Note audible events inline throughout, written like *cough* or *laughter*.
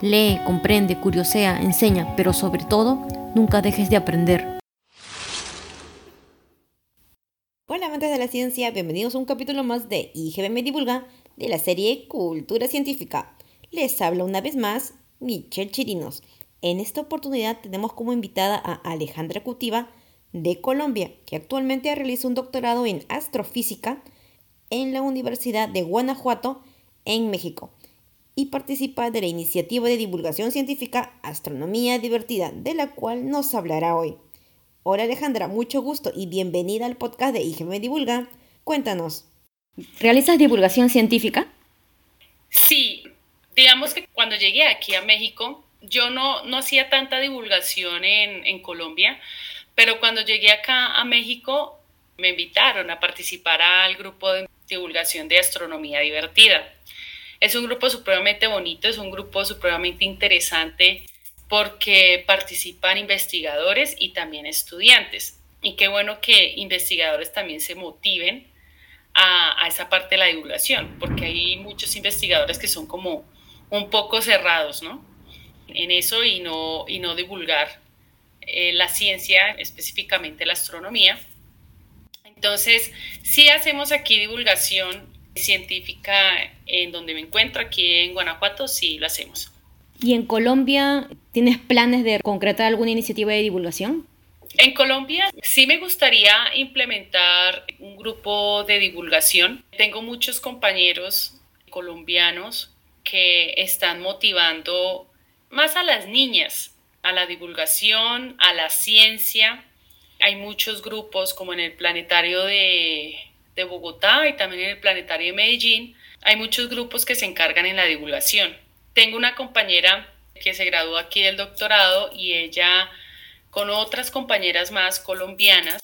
Lee, comprende, curiosea, enseña, pero sobre todo, nunca dejes de aprender. Hola amantes de la ciencia, bienvenidos a un capítulo más de IGB me divulga de la serie Cultura Científica. Les habla una vez más Michelle Chirinos. En esta oportunidad tenemos como invitada a Alejandra Cutiva de Colombia, que actualmente realiza un doctorado en astrofísica en la Universidad de Guanajuato en México y participa de la iniciativa de divulgación científica Astronomía Divertida, de la cual nos hablará hoy. Hola Alejandra, mucho gusto y bienvenida al podcast de IGM Divulga. Cuéntanos. ¿Realizas divulgación científica? Sí, digamos que cuando llegué aquí a México, yo no, no hacía tanta divulgación en, en Colombia, pero cuando llegué acá a México me invitaron a participar al grupo de divulgación de astronomía divertida. Es un grupo supremamente bonito, es un grupo supremamente interesante porque participan investigadores y también estudiantes. Y qué bueno que investigadores también se motiven a, esa parte de la divulgación, porque hay muchos investigadores que son como un poco cerrados, ¿no? En eso y no, y no divulgar eh, la ciencia, específicamente la astronomía. Entonces, sí hacemos aquí divulgación científica en donde me encuentro, aquí en Guanajuato, sí lo hacemos. ¿Y en Colombia tienes planes de concretar alguna iniciativa de divulgación? En Colombia sí me gustaría implementar un grupo de divulgación. Tengo muchos compañeros colombianos que están motivando más a las niñas, a la divulgación, a la ciencia. Hay muchos grupos como en el Planetario de, de Bogotá y también en el Planetario de Medellín. Hay muchos grupos que se encargan en la divulgación. Tengo una compañera que se graduó aquí del doctorado y ella con otras compañeras más colombianas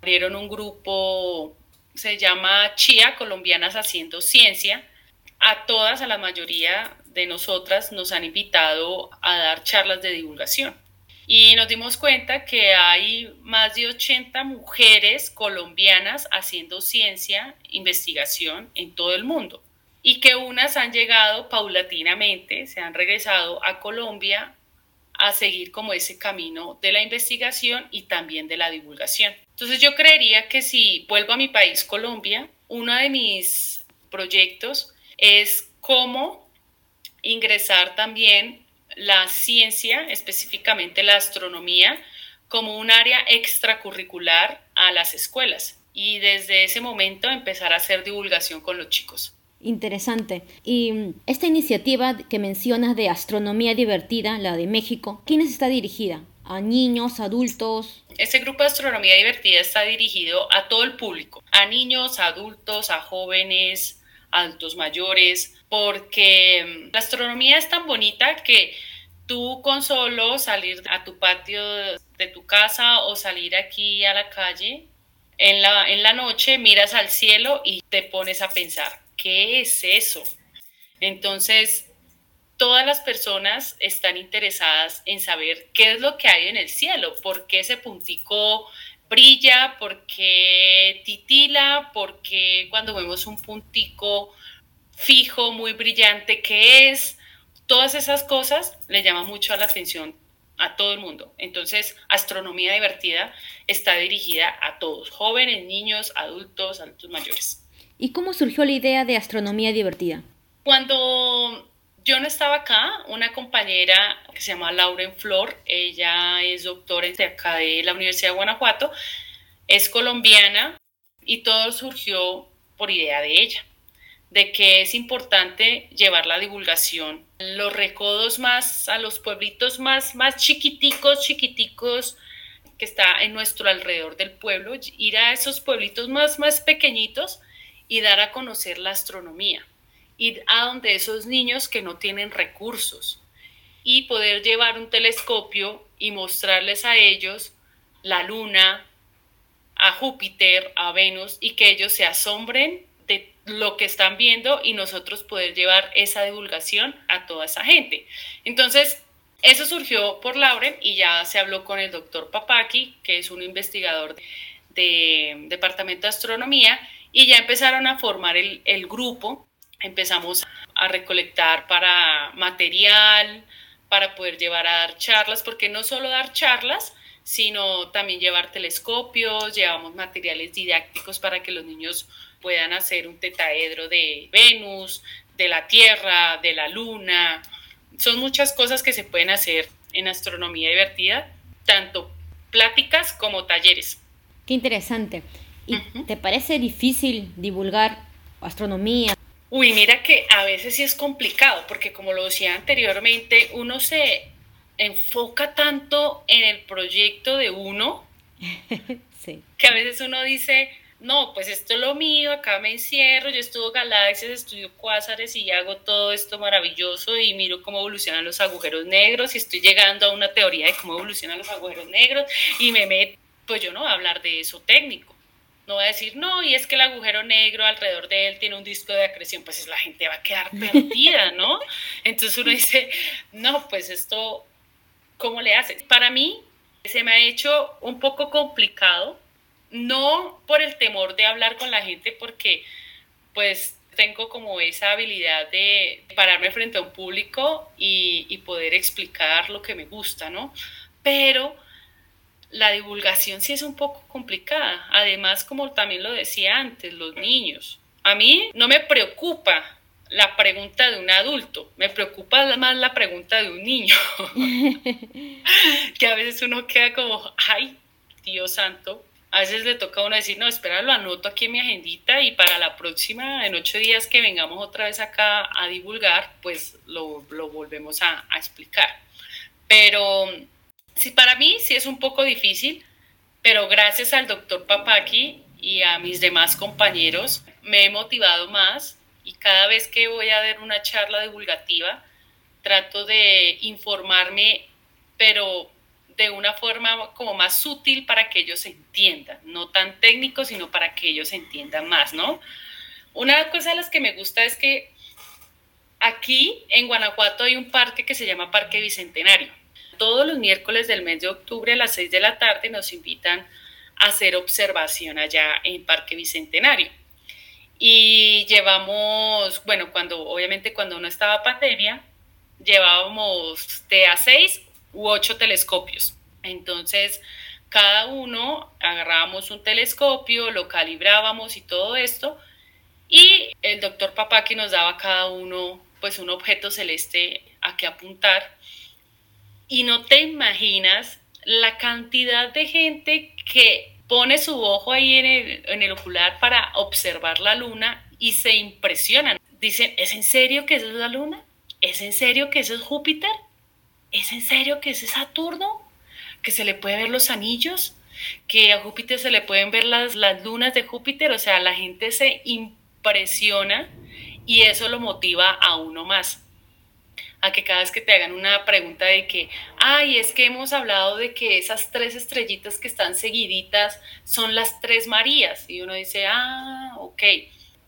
abrieron un grupo, se llama Chía Colombianas Haciendo Ciencia. A todas, a la mayoría de nosotras nos han invitado a dar charlas de divulgación. Y nos dimos cuenta que hay más de 80 mujeres colombianas haciendo ciencia, investigación en todo el mundo y que unas han llegado paulatinamente, se han regresado a Colombia a seguir como ese camino de la investigación y también de la divulgación. Entonces yo creería que si vuelvo a mi país, Colombia, uno de mis proyectos es cómo ingresar también la ciencia, específicamente la astronomía, como un área extracurricular a las escuelas y desde ese momento empezar a hacer divulgación con los chicos. Interesante. Y mm, esta iniciativa que mencionas de astronomía divertida, la de México, ¿quiénes está dirigida? ¿A niños, adultos? Este grupo de astronomía divertida está dirigido a todo el público, a niños, adultos, a jóvenes, adultos mayores, porque mm, la astronomía es tan bonita que tú con solo salir a tu patio de tu casa o salir aquí a la calle, en la, en la noche miras al cielo y te pones a pensar, ¿qué es eso? Entonces, todas las personas están interesadas en saber qué es lo que hay en el cielo, por qué ese puntico brilla, por qué titila, por qué cuando vemos un puntico fijo, muy brillante, qué es. Todas esas cosas le llaman mucho la atención a todo el mundo. Entonces, astronomía divertida está dirigida a todos, jóvenes, niños, adultos, adultos mayores. ¿Y cómo surgió la idea de astronomía divertida? Cuando yo no estaba acá, una compañera que se llama Lauren Flor, ella es doctora de acá de la Universidad de Guanajuato, es colombiana y todo surgió por idea de ella, de que es importante llevar la divulgación, los recodos más, a los pueblitos más, más chiquiticos, chiquiticos que está en nuestro alrededor del pueblo, ir a esos pueblitos más, más pequeñitos y dar a conocer la astronomía. ir a donde esos niños que no tienen recursos y poder llevar un telescopio y mostrarles a ellos la luna, a Júpiter, a Venus y que ellos se asombren lo que están viendo y nosotros poder llevar esa divulgación a toda esa gente. Entonces, eso surgió por Lauren y ya se habló con el doctor Papaki, que es un investigador de, Departamento de Astronomía, y ya empezaron a formar el, el grupo. Empezamos a recolectar para material, para poder llevar a dar charlas, porque no solo dar charlas, sino también llevar telescopios, llevamos materiales didácticos para que los niños puedan hacer un tetaedro de Venus, de la Tierra, de la Luna. Son muchas cosas que se pueden hacer en astronomía divertida, tanto pláticas como talleres. Qué interesante. ¿Y te parece difícil divulgar astronomía? Uy, mira que a veces sí es complicado, porque como lo decía anteriormente, uno se enfoca tanto en el proyecto de uno, *laughs* que a veces uno dice, no, pues esto es lo mío, acá me encierro, yo estudio galaxias, estudio cuásares y hago todo esto maravilloso y miro cómo evolucionan los agujeros negros y estoy llegando a una teoría de cómo evolucionan los agujeros negros y me meto, pues yo no voy a hablar de eso técnico. No voy a decir, no, y es que el agujero negro alrededor de él tiene un disco de acreción, pues la gente va a quedar perdida, ¿no? Entonces uno dice, no, pues esto, ¿cómo le hace? Para mí se me ha hecho un poco complicado no por el temor de hablar con la gente, porque pues tengo como esa habilidad de pararme frente a un público y, poder explicar lo que me gusta, ¿no? Pero la divulgación sí es un poco complicada. Además, como también lo decía antes, los niños. A mí no me preocupa la pregunta de un adulto, me preocupa más la pregunta de un niño. *laughs* *laughs* que a veces uno queda como, ay, Dios santo, a veces le toca a uno decir, no, espera, lo anoto aquí en mi agendita y para la próxima, en ocho días que vengamos otra vez acá a divulgar, pues lo, volvemos a, explicar. Pero sí, para mí sí es un poco difícil, pero gracias al doctor Papaki y a mis demás compañeros me he motivado más y cada vez que voy a dar una charla divulgativa trato de informarme, pero de una forma como más sutil para que ellos entiendan, no tan técnico, sino para que ellos entiendan más, ¿no? Una cosa de las que me gusta es que aquí en Guanajuato hay un parque que se llama Parque Bicentenario. Todos los miércoles del mes de octubre a las 6 de la tarde nos invitan a hacer observación allá en Parque Bicentenario. Y llevamos, bueno, cuando obviamente cuando no estaba pandemia, llevábamos de a 6 u ocho telescopios. Entonces, cada uno agarrábamos un telescopio, lo calibrábamos y todo esto, y el doctor Papaki nos daba cada uno pues un objeto celeste a que apuntar. Y no te imaginas la cantidad de gente que pone su ojo ahí en el, en el ocular para observar la luna y se impresionan. Dicen, ¿es en serio que esa es la luna? ¿Es en serio que eso es Júpiter? ¿Es en serio que es Saturno? ¿Que se le puede ver los anillos? ¿Que a Júpiter se le pueden ver las, las lunas de Júpiter? O sea, la gente se impresiona y eso lo motiva a uno más a que cada vez que te hagan una pregunta de que, ay, es que hemos hablado de que esas tres estrellitas que están seguiditas son las tres Marías. Y uno dice, ah, ok,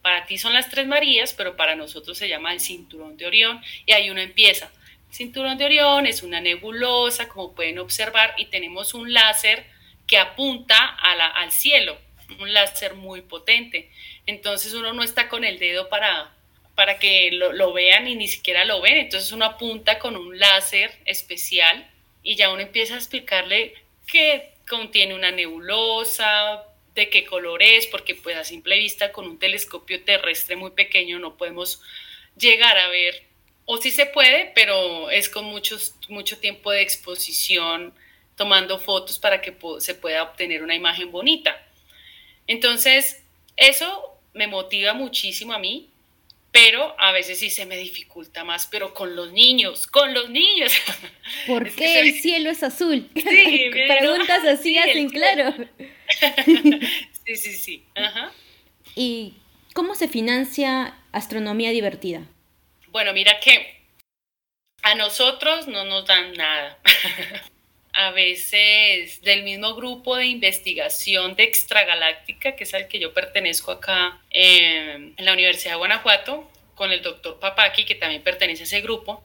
para ti son las tres Marías, pero para nosotros se llama el cinturón de Orión. Y ahí uno empieza, Cinturón de Orión es una nebulosa, como pueden observar, y tenemos un láser que apunta al cielo, un láser muy potente. Entonces uno no está con el dedo para, para que lo, vean y ni siquiera lo ven. Entonces uno apunta con un láser especial y ya uno empieza a explicarle qué contiene una nebulosa, de qué color es, porque pues a simple vista con un telescopio terrestre muy pequeño no podemos llegar a ver o sí se puede, pero es con muchos, mucho tiempo de exposición, tomando fotos para que se pueda obtener una imagen bonita. Entonces, eso me motiva muchísimo a mí, pero a veces sí se me dificulta más, pero con los niños, con los niños. *laughs* ¿Por qué el cielo es azul? Sí, *laughs* Preguntas así hacen claro. *laughs* sí, sí, sí. Ajá. Y ¿Cómo se financia astronomía divertida? Bueno, mira que a nosotros no nos dan nada. *laughs* a veces del mismo grupo de investigación de extragaláctica, que es al que yo pertenezco acá en la Universidad de Guanajuato, con el doctor Papaki, que también pertenece a ese grupo.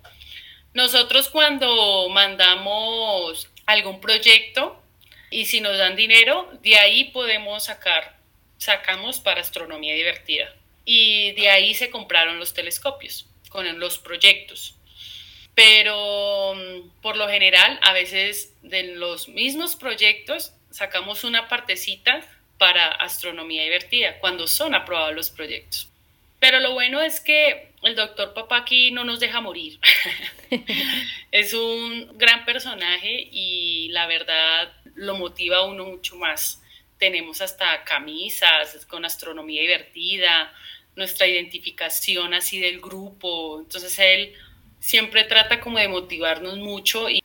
Nosotros cuando mandamos algún proyecto y si nos dan dinero, de ahí podemos sacar, sacamos para astronomía divertida. Y de ahí se compraron los telescopios con los proyectos. Pero mm, por lo general, a veces de los mismos proyectos sacamos una partecita para astronomía divertida, cuando son aprobados los proyectos. Pero lo bueno es que el doctor Papaki no nos deja morir. *laughs* es un gran personaje y la verdad lo motiva a uno mucho más. Tenemos hasta camisas con astronomía divertida, nuestra identificación así del grupo. Entonces él siempre trata como de motivarnos mucho y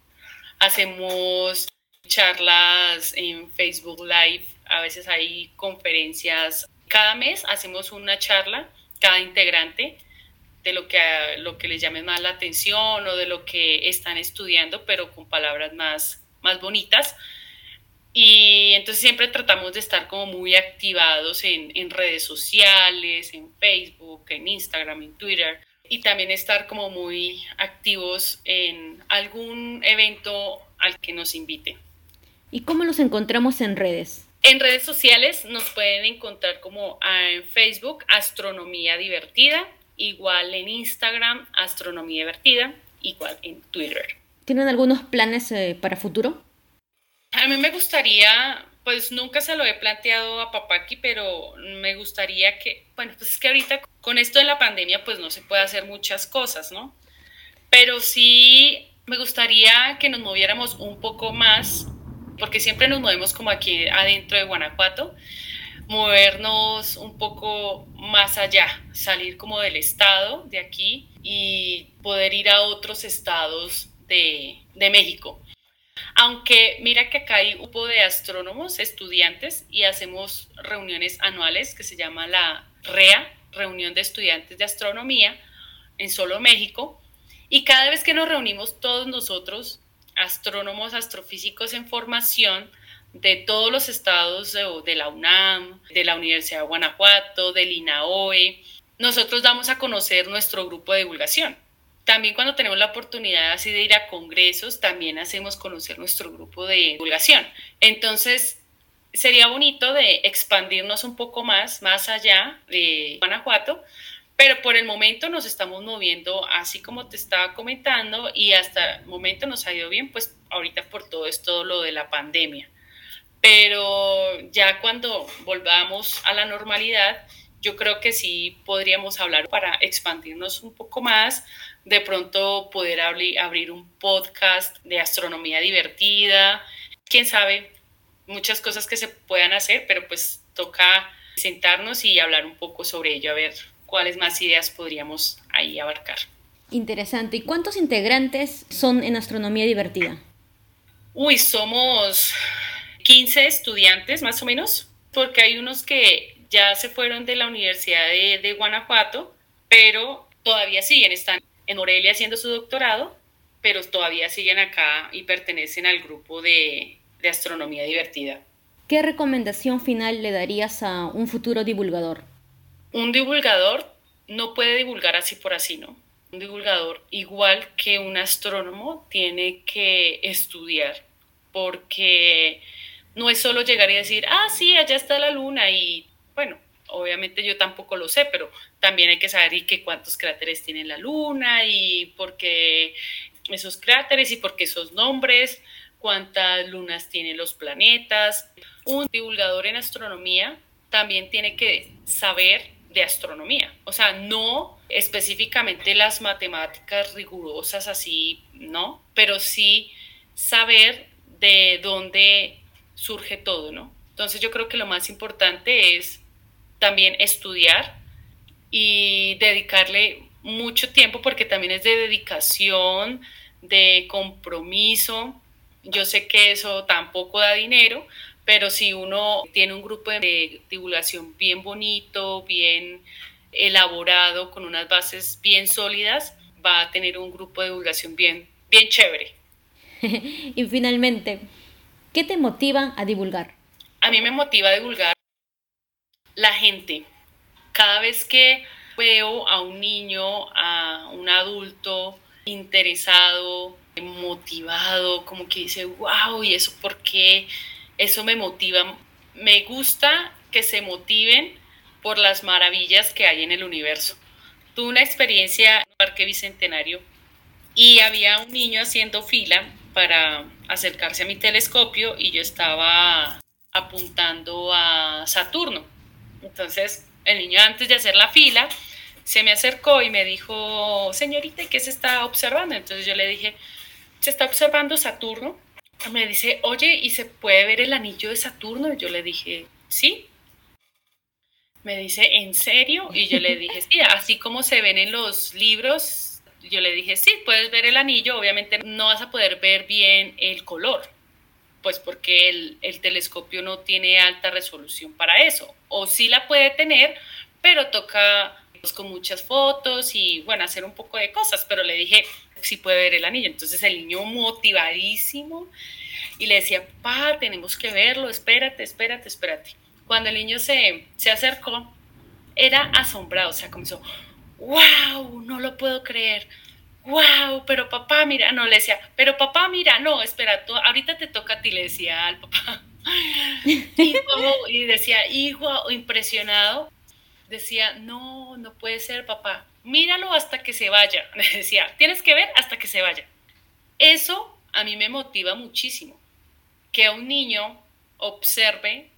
hacemos charlas en Facebook Live, a veces hay conferencias. Cada mes hacemos una charla, cada integrante, de lo que, lo que les llame más la atención o de lo que están estudiando, pero con palabras más, más bonitas. Y entonces siempre tratamos de estar como muy activados en, en, redes sociales, en Facebook, en Instagram, en Twitter. Y también estar como muy activos en algún evento al que nos invite. ¿Y cómo los encontramos en redes? En redes sociales nos pueden encontrar como ah, en Facebook Astronomía Divertida, igual en Instagram Astronomía Divertida, igual en Twitter. ¿Tienen algunos planes eh, para futuro? A mí me gustaría, pues nunca se lo he planteado a Papaki, pero me gustaría que, bueno, pues es que ahorita con esto de la pandemia, pues no se puede hacer muchas cosas, ¿no? Pero sí me gustaría que nos moviéramos un poco más, porque siempre nos movemos como aquí adentro de Guanajuato, movernos un poco más allá, salir como del estado de aquí y poder ir a otros estados de, de México. Aunque mira que acá hay un grupo de astrónomos, estudiantes, y hacemos reuniones anuales que se llama la REA, Reunión de Estudiantes de Astronomía, en solo México. Y cada vez que nos reunimos todos nosotros, astrónomos, astrofísicos en formación, de todos los estados de, la UNAM, de la Universidad de Guanajuato, del INAOE. Nosotros damos a conocer nuestro grupo de divulgación. También cuando tenemos la oportunidad así de ir a congresos, también hacemos conocer nuestro grupo de divulgación. Entonces, sería bonito de expandirnos un poco más, más allá de Guanajuato, pero por el momento nos estamos moviendo así como te estaba comentando y hasta el momento nos ha ido bien, pues ahorita por todo esto lo de la pandemia. Pero ya cuando volvamos a la normalidad, yo creo que sí podríamos hablar para expandirnos un poco más, de pronto poder abrir un podcast de astronomía divertida, quién sabe, muchas cosas que se puedan hacer, pero pues toca sentarnos y hablar un poco sobre ello, a ver cuáles más ideas podríamos ahí abarcar. Interesante. ¿Y cuántos integrantes son en astronomía divertida? Uy, somos 15 estudiantes más o menos, porque hay unos que ya se fueron de la Universidad de, de Guanajuato, pero todavía siguen, están en Morelia haciendo su doctorado, pero todavía siguen acá y pertenecen al grupo de, de astronomía divertida. ¿Qué recomendación final le darías a un futuro divulgador? Un divulgador no puede divulgar así por así, ¿no? Un divulgador, igual que un astrónomo, tiene que estudiar, porque no es solo llegar y decir, ah, sí, allá está la luna y bueno, obviamente yo tampoco lo sé, pero también hay que saber y que cuántos cráteres tiene la Luna y por qué esos cráteres y por qué esos nombres, cuántas lunas tienen los planetas. Un divulgador en astronomía también tiene que saber de astronomía, o sea, no específicamente las matemáticas rigurosas así, ¿no? Pero sí saber de dónde surge todo, ¿no? Entonces yo creo que lo más importante es también estudiar y dedicarle mucho tiempo porque también es de dedicación, de compromiso. Yo sé que eso tampoco da dinero, pero si uno tiene un grupo de divulgación bien bonito, bien elaborado, con unas bases bien sólidas, va a tener un grupo de divulgación bien, bien chévere. *laughs* y finalmente, ¿qué te motiva a divulgar? A mí me motiva a divulgar la gente. Cada vez que veo a un niño, a un adulto interesado, motivado, como que dice, wow, ¿y eso por qué? Eso me motiva. Me gusta que se motiven por las maravillas que hay en el universo. Tuve una experiencia en el Parque Bicentenario y había un niño haciendo fila para acercarse a mi telescopio y yo estaba apuntando a Saturno. Entonces, el niño antes de hacer la fila se me acercó y me dijo, señorita, ¿qué se está observando? Entonces yo le dije, se está observando Saturno. Me dice, oye, ¿y se puede ver el anillo de Saturno? Y yo le dije, sí. Me dice, ¿en serio? Y yo le dije, sí, así como se ven en los libros. Yo le dije, sí, puedes ver el anillo, obviamente no vas a poder ver bien el color, pues porque el, el telescopio no tiene alta resolución para eso. O sí la puede tener, pero toca pues, con muchas fotos y bueno, hacer un poco de cosas, pero le dije, si puede ver el anillo. Entonces el niño motivadísimo y le decía, papá, tenemos que verlo, espérate, espérate, espérate. Cuando el niño se, se acercó, era asombrado, o sea, comenzó, wow, no lo puedo creer, wow, pero papá, mira, no, le decía, pero papá, mira, no, espera, tú, ahorita te toca a ti, le decía al papá. *laughs* Y, y decía, hijo, impresionado, decía, no, no puede ser, papá, míralo hasta que se vaya. *laughs* Le decía, tienes que ver hasta que se vaya. Eso a mí me motiva muchísimo. Que un niño observe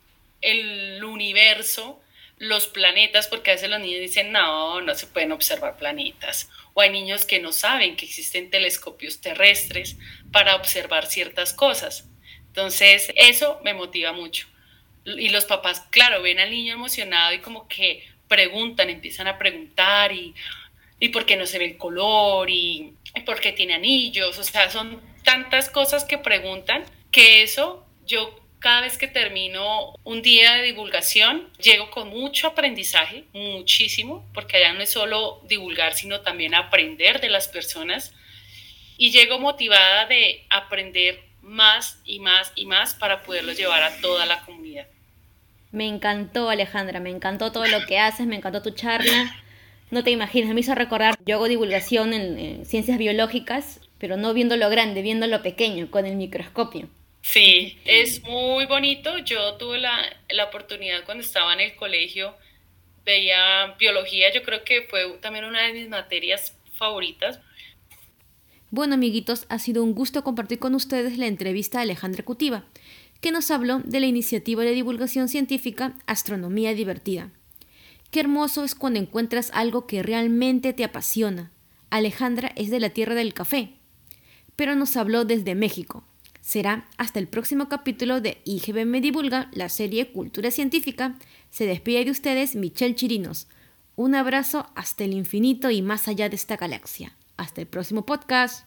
el universo, los planetas, porque a veces los niños dicen, no, no se pueden observar planetas. O hay niños que no saben que existen telescopios terrestres para observar ciertas cosas. Entonces, eso me motiva mucho. Y los papás, claro, ven al niño emocionado y como que preguntan, empiezan a preguntar y, y por qué no se ve el color y, por qué tiene anillos, o sea, son tantas cosas que preguntan que eso yo cada vez que termino un día de divulgación, llego con mucho aprendizaje, muchísimo, porque allá no es solo divulgar, sino también aprender de las personas. Y llego motivada de aprender más y más y más para poderlo llevar a toda la comunidad. Me encantó, Alejandra, me encantó todo lo que haces, me encantó tu charla. No te imaginas, me hizo recordar, yo hago divulgación en, ciencias biológicas, pero no viendo lo grande, viendo lo pequeño, con el microscopio. Sí, es muy bonito. Yo tuve la, la oportunidad cuando estaba en el colegio, veía biología, yo creo que fue también una de mis materias favoritas. Bueno, amiguitos, ha sido un gusto compartir con ustedes la entrevista a Alejandra Cutiva que nos habló de la iniciativa de divulgación científica Astronomía Divertida. Qué hermoso es cuando encuentras algo que realmente te apasiona. Alejandra es de la tierra del café, pero nos habló desde México. Será hasta el próximo capítulo de IGBM Divulga, la serie Cultura Científica. Se despide de ustedes Michelle Chirinos. Un abrazo hasta el infinito y más allá de esta galaxia. Hasta el próximo podcast.